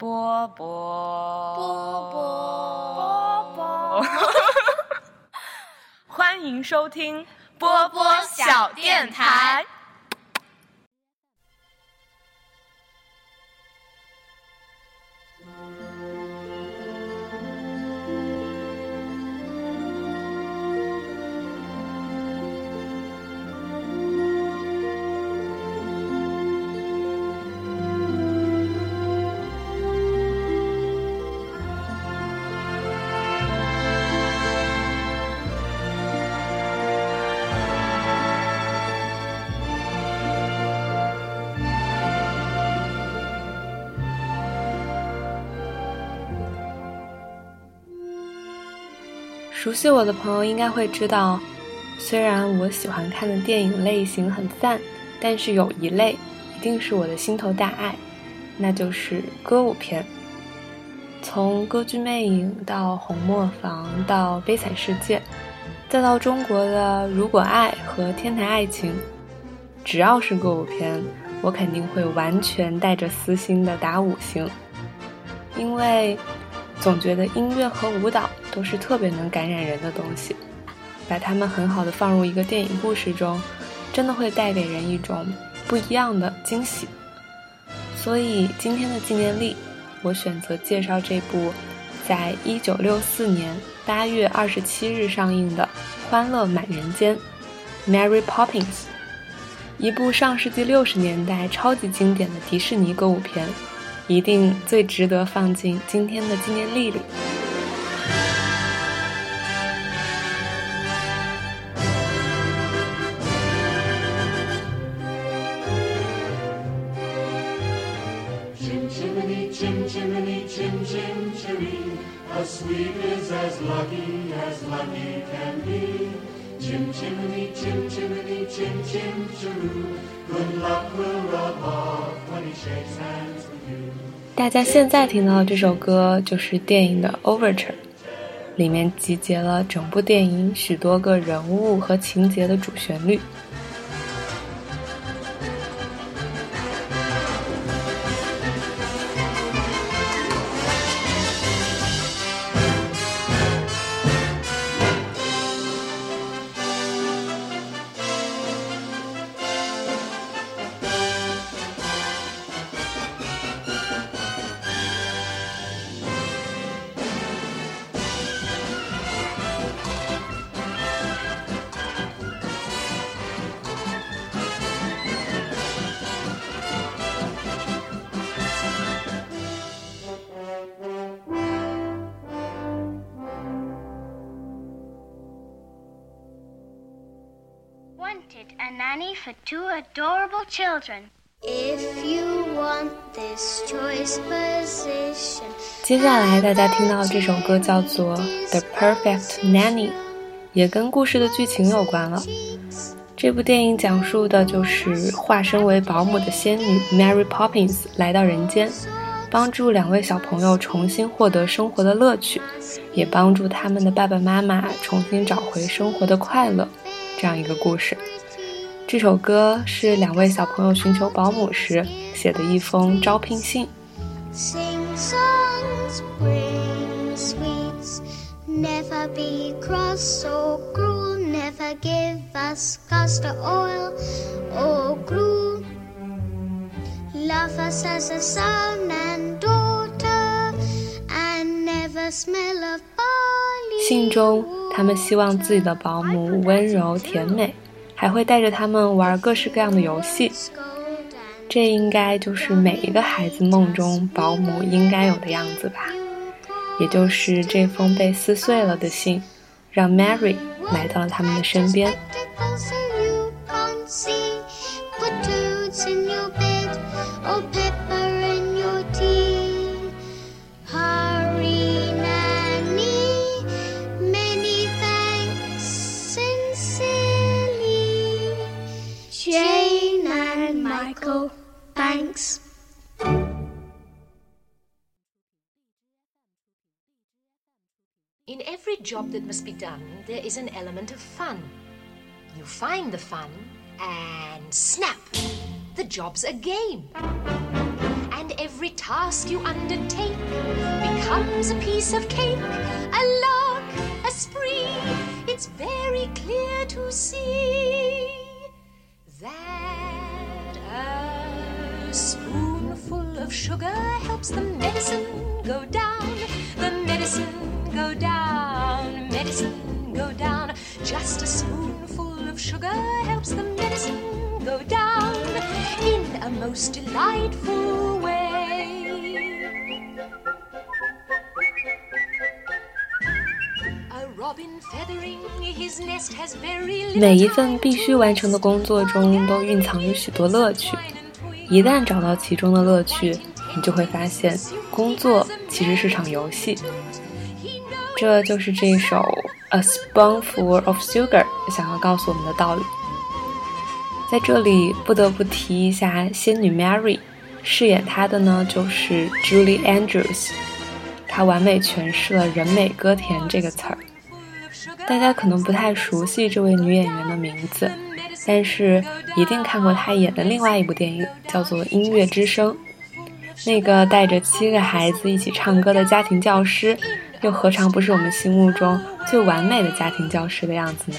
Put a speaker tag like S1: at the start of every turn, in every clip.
S1: 波波
S2: 波
S1: 波波波，欢迎收听
S2: 波波小电台。
S3: 熟悉我的朋友应该会知道，虽然我喜欢看的电影类型很散，但是有一类一定是我的心头大爱，那就是歌舞片。从《歌剧魅影》到《红磨坊》到《悲惨世界》，再到中国的《如果爱》和《天台爱情》，只要是歌舞片，我肯定会完全带着私心的打五星，因为。总觉得音乐和舞蹈都是特别能感染人的东西，把它们很好的放入一个电影故事中，真的会带给人一种不一样的惊喜。所以今天的纪念历，我选择介绍这部在一九六四年八月二十七日上映的《欢乐满人间》（Mary Poppins），一部上世纪六十年代超级经典的迪士尼歌舞片。一定最值得放进今天的纪念历里。 大家现在听到的这首歌就是电影的 Overture，里面集结了整部电影许多个人物和情节的主旋律。
S4: A nanny for two adorable children. If you want this choice position.
S3: 接下来大家听到这首歌叫做《The Perfect Nanny》，也跟故事的剧情有关了。这部电影讲述的就是化身为保姆的仙女 Mary Poppins 来到人间，帮助两位小朋友重新获得生活的乐趣，也帮助他们的爸爸妈妈重新找回生活的快乐，这样一个故事。这首歌是两位小朋友寻求保姆时写的一封招聘信。信中，他们希望自己的保姆温柔甜美。还会带着他们玩各式各样的游戏，这应该就是每一个孩子梦中保姆应该有的样子吧。也就是这封被撕碎了的信，让 Mary 来到了他们的身边。
S5: In every job that must be done, there is an element of fun. You find the fun, and snap! The job's a game. And
S6: every task you undertake becomes a piece of cake, a lark, a spree. It's very clear to see that of sugar helps the medicine go down, the medicine go down, medicine go down. Just a spoonful of sugar helps the medicine go down in a most delightful way. A robin feathering his nest has very little
S3: 每一份必须完成的工作中都蕴藏着许多乐趣， 一旦找到其中的乐趣，你就会发现，工作其实是场游戏。这就是这首《A Spoonful of Sugar》想要告诉我们的道理。在这里不得不提一下仙女 Mary，饰演她的呢就是 Julie Andrews，她完美诠释了“人美歌甜”这个词儿。大家可能不太熟悉这位女演员的名字，但是一定看过他演的另外一部电影，叫做《音乐之声》。那个带着七个孩子一起唱歌的家庭教师，又何尝不是我们心目中最完美的家庭教师的样子呢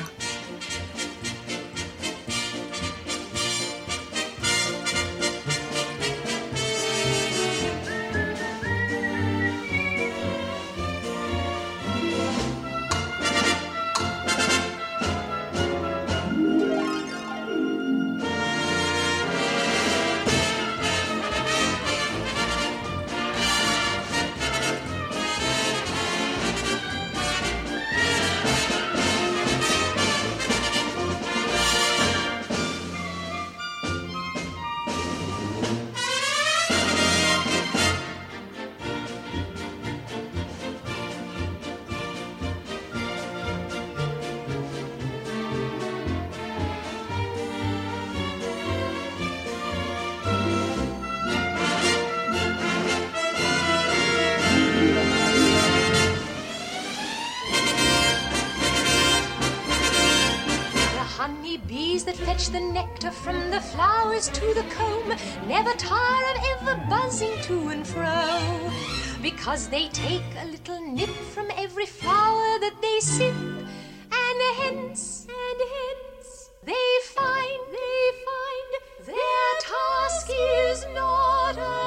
S6: fetch the nectar from the flowers to the comb never tire of ever buzzing to and fro. Because they take a little nip from every flower that they sip and hence and hence they find they find their task is not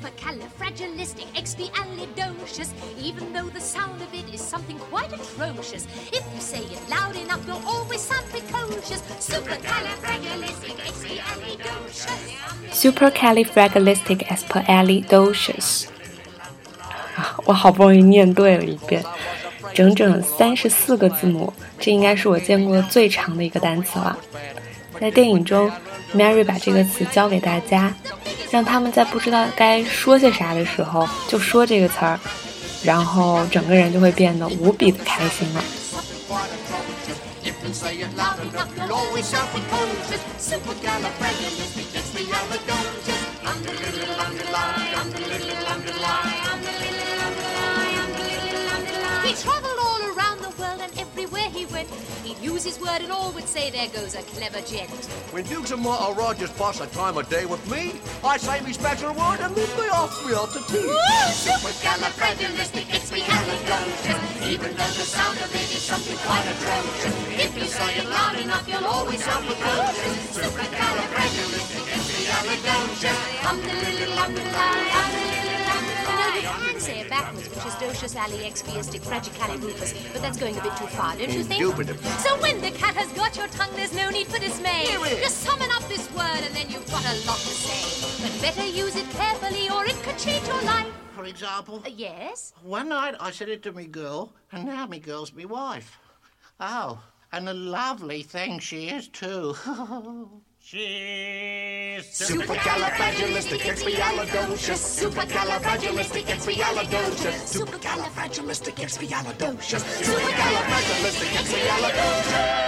S6: supercalifragilisticexpialidocious, even though the sound of it is something quite atrocious. If you say it loud enough, you'll always sound precocious. Supercalifragilisticexpialidocious.
S3: Supercalifragilisticexpialidocious。我好不容易念对了一遍，整整三十四个字母，这应该是我见过最长的一个单词了。在电影中，Mary 把这个词教给大家，让他们在不知道该说些啥的时候就说这个词儿，然后整个人就会变得无比的开心了。
S7: You can
S6: use
S5: his word and all would say there goes a clever gent.
S8: When Dukes and Martha Rogers pass a time of day with me, I say me special word and then they ask me out to tea.
S2: Supercalifragilisticexpialidocious. Even though the sound of it is something quite atrocious. If you say it loud enough, you'll always sound precocious. Supercalifragilisticexpialidocious. Um, the little, um, the lie, um, the little, um, the
S5: No, can say it backwards, which is docious ali expiistic fragicalibufus, but that's going a bit too far, don't you think?
S8: Indubitably.
S5: So when the cat has got your tongue, there's no need for dismay. Just summon up this word and then you've got a lot to say. But better use it carefully or it could change your life.
S9: For example,
S5: Uh, yes?
S9: one night I said it to me girl, and now me girl's me wife. Oh, and a lovely thing she is too. She's
S8: Supercalifragilisticexpialidocious. Supercalifragilisticexpialidocious. Supercalifragilisticexpialidocious. Supercalifragilisticexpialidocious.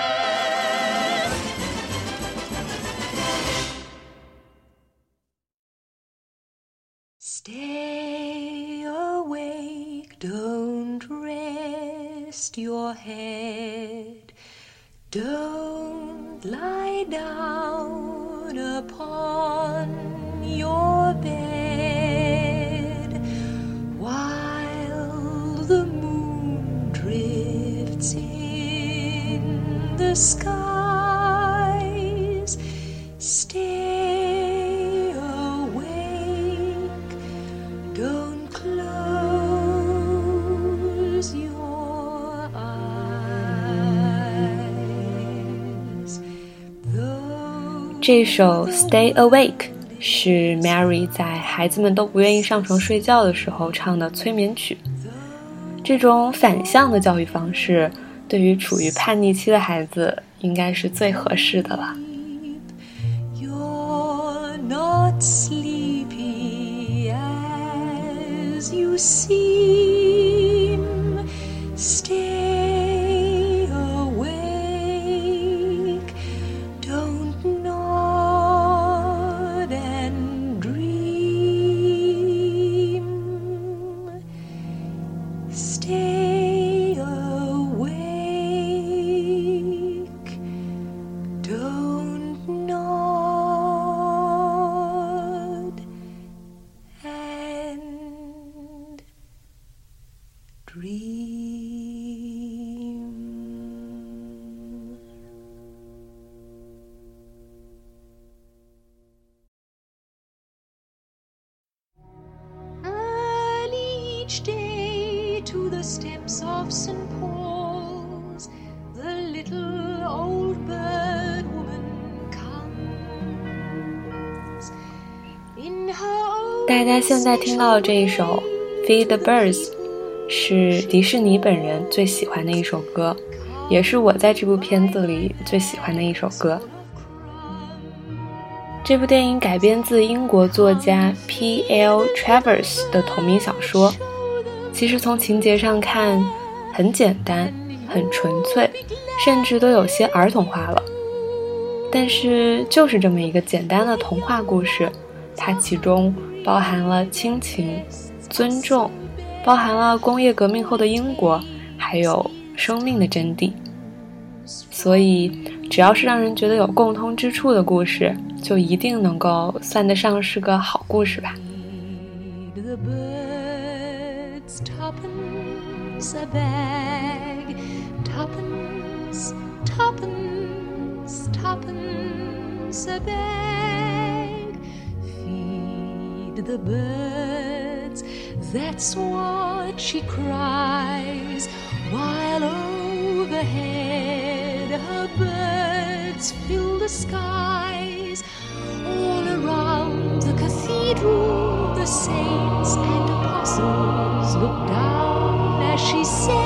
S6: Stay awake, don't rest your head. Don't lie down
S3: 这首《Stay Awake》是 Mary 在孩子们都不愿意上床睡觉的时候唱的催眠曲。这种反向的教育方式，对于处于叛逆期的孩子应该是最合适的了。
S6: Not sleepy as you seem. Stay dream. Early each day to the steps of St. Paul's, the little old bird woman comes. In her own
S3: 大家现在听到的这一首《Feed the Birds》 是迪士尼本人最喜欢的一首歌，也是我在这部片子里最喜欢的一首歌。这部电影改编自英国作家 P.L. Travers 的同名小说。其实从情节上看，很简单，很纯粹，甚至都有些儿童化了。但是就是这么一个简单的童话故事，它其中包含了亲情、尊重，包含了工业革命后的英国，还有生命的真谛。所以，只要是让人觉得有共通之处的故事，就一定能够算得上是个好故事吧。
S6: The bird. That's what she cries, while overhead her birds fill the skies. All around the cathedral, the saints and apostles look down as she sells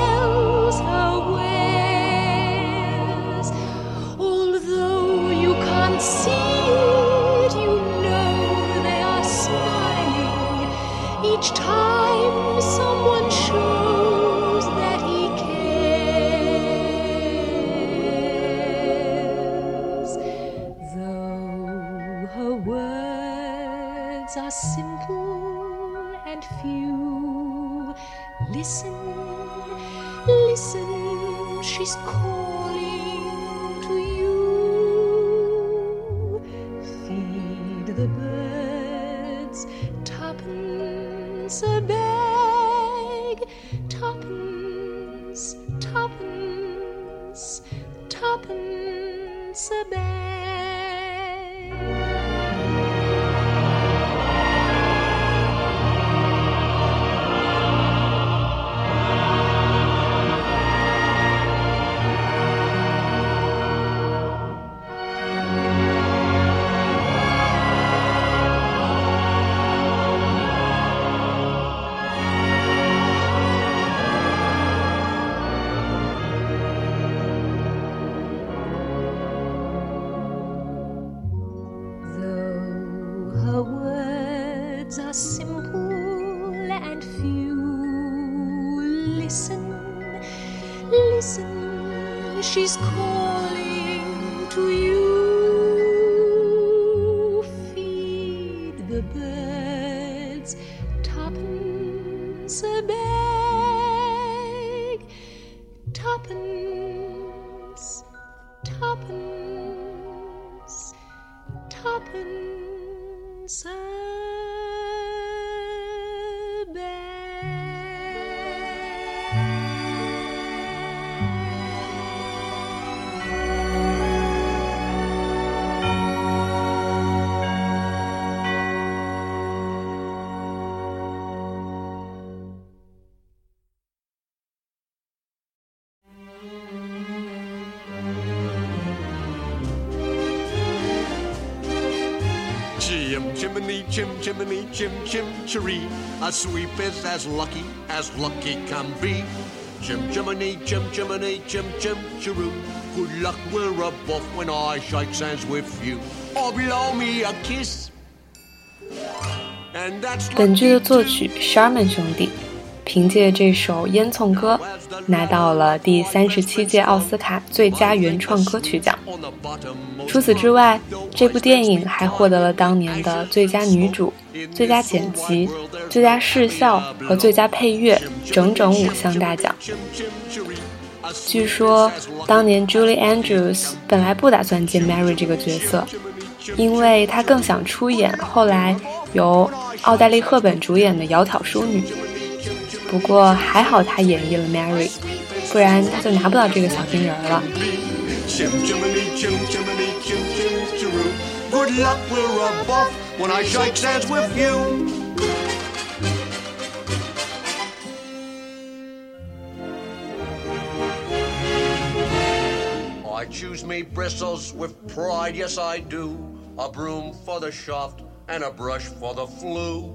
S6: listen, she's calling to you.
S8: chim chimney, chim chim chiree. A sweep is as lucky as lucky can be. Chim chimney, chim chimney, chim chim chiroo. Good luck, we're above when I shake hands with you. Or blow me a kiss. And that's
S3: 本剧的
S8: lucky
S3: 作
S8: too.
S3: 曲 Sharman 兄弟，凭借这首《烟囱歌》 拿到了第三十七届奥斯卡最佳原创歌曲奖。除此之外，这部电影还获得了当年的最佳女主、最佳剪辑、最佳视效和最佳配乐整整五项大奖。据说，当年 Julie Andrews 本来不打算接 Mary 这个角色，因为她更想出演后来由奥黛丽·赫本主演的《窈窕淑女》。不过还好她演绎了 Mary，不然她就拿不到这个小金人儿了。
S8: Chim chimney, chim chimney, chim chim chiroo. Good luck, we're above when I shake hands with you. I choose me bristles with pride, yes I do. A broom for the shaft and a brush for the flue.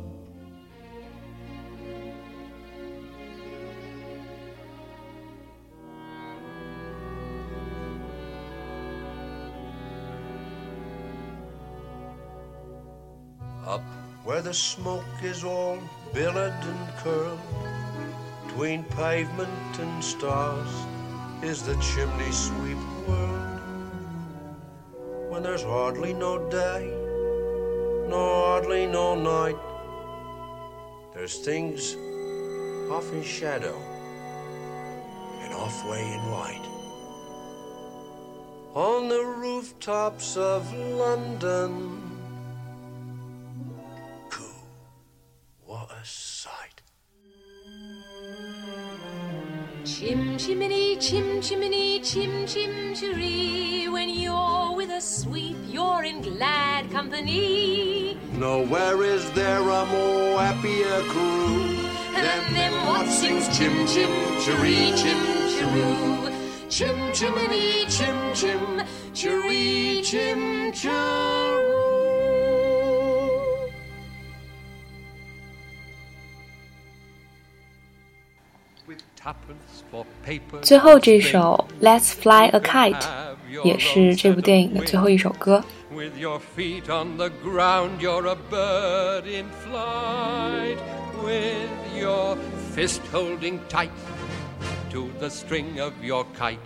S8: The smoke is all billowed and curled, between pavement and stars is the chimney sweep world. When there's hardly no day, nor hardly no night, there's things off in shadow and off way in light. On the rooftops of London,
S5: Chim chimney, chim chimney, chim chim chiree. When you're with a sweep, you're in glad company.
S8: Nowhere is there a more happier crew
S5: And them what sings chim chim chiree, chim chiroo. Chim chimney, chim chim chiree, chim chiroo.
S3: 最后这首《Let's Fly a Kite》也是这部电影的最后一首歌。
S10: With your feet on the ground, you're a bird in flight. With your fist holding tight to the string of your kite.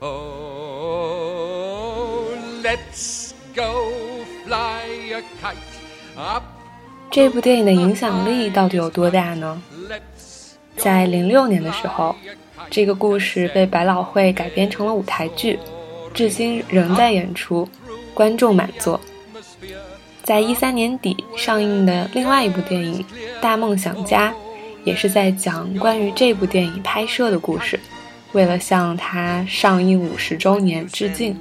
S10: Oh, let's go fly a kite up.
S3: 这部电影的影响力到底有多大呢？ 在零六年的时候，这个故事被百老汇改编成了舞台剧，至今仍在演出，观众满座。在一三年底上映的另外一部电影《大梦想家》，也是在讲关于这部电影拍摄的故事。为了向它上映五十周年致敬，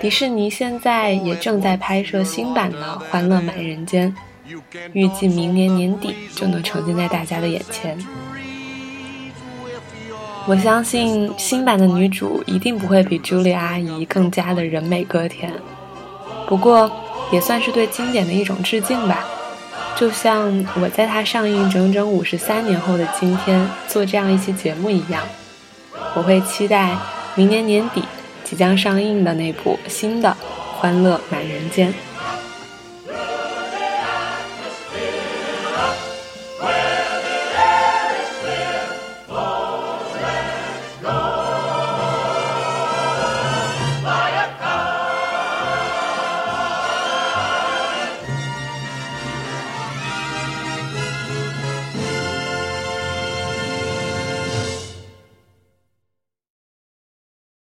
S3: 迪士尼现在也正在拍摄新版的《欢乐满人间》，预计明年年底就能呈现在大家的眼前。我相信新版的女主一定不会比朱莉阿姨更加的人美歌甜，不过也算是对经典的一种致敬吧。就像我在它上映整整五十三年后的今天做这样一期节目一样，我会期待明年年底即将上映的那部新的《欢乐满人间》。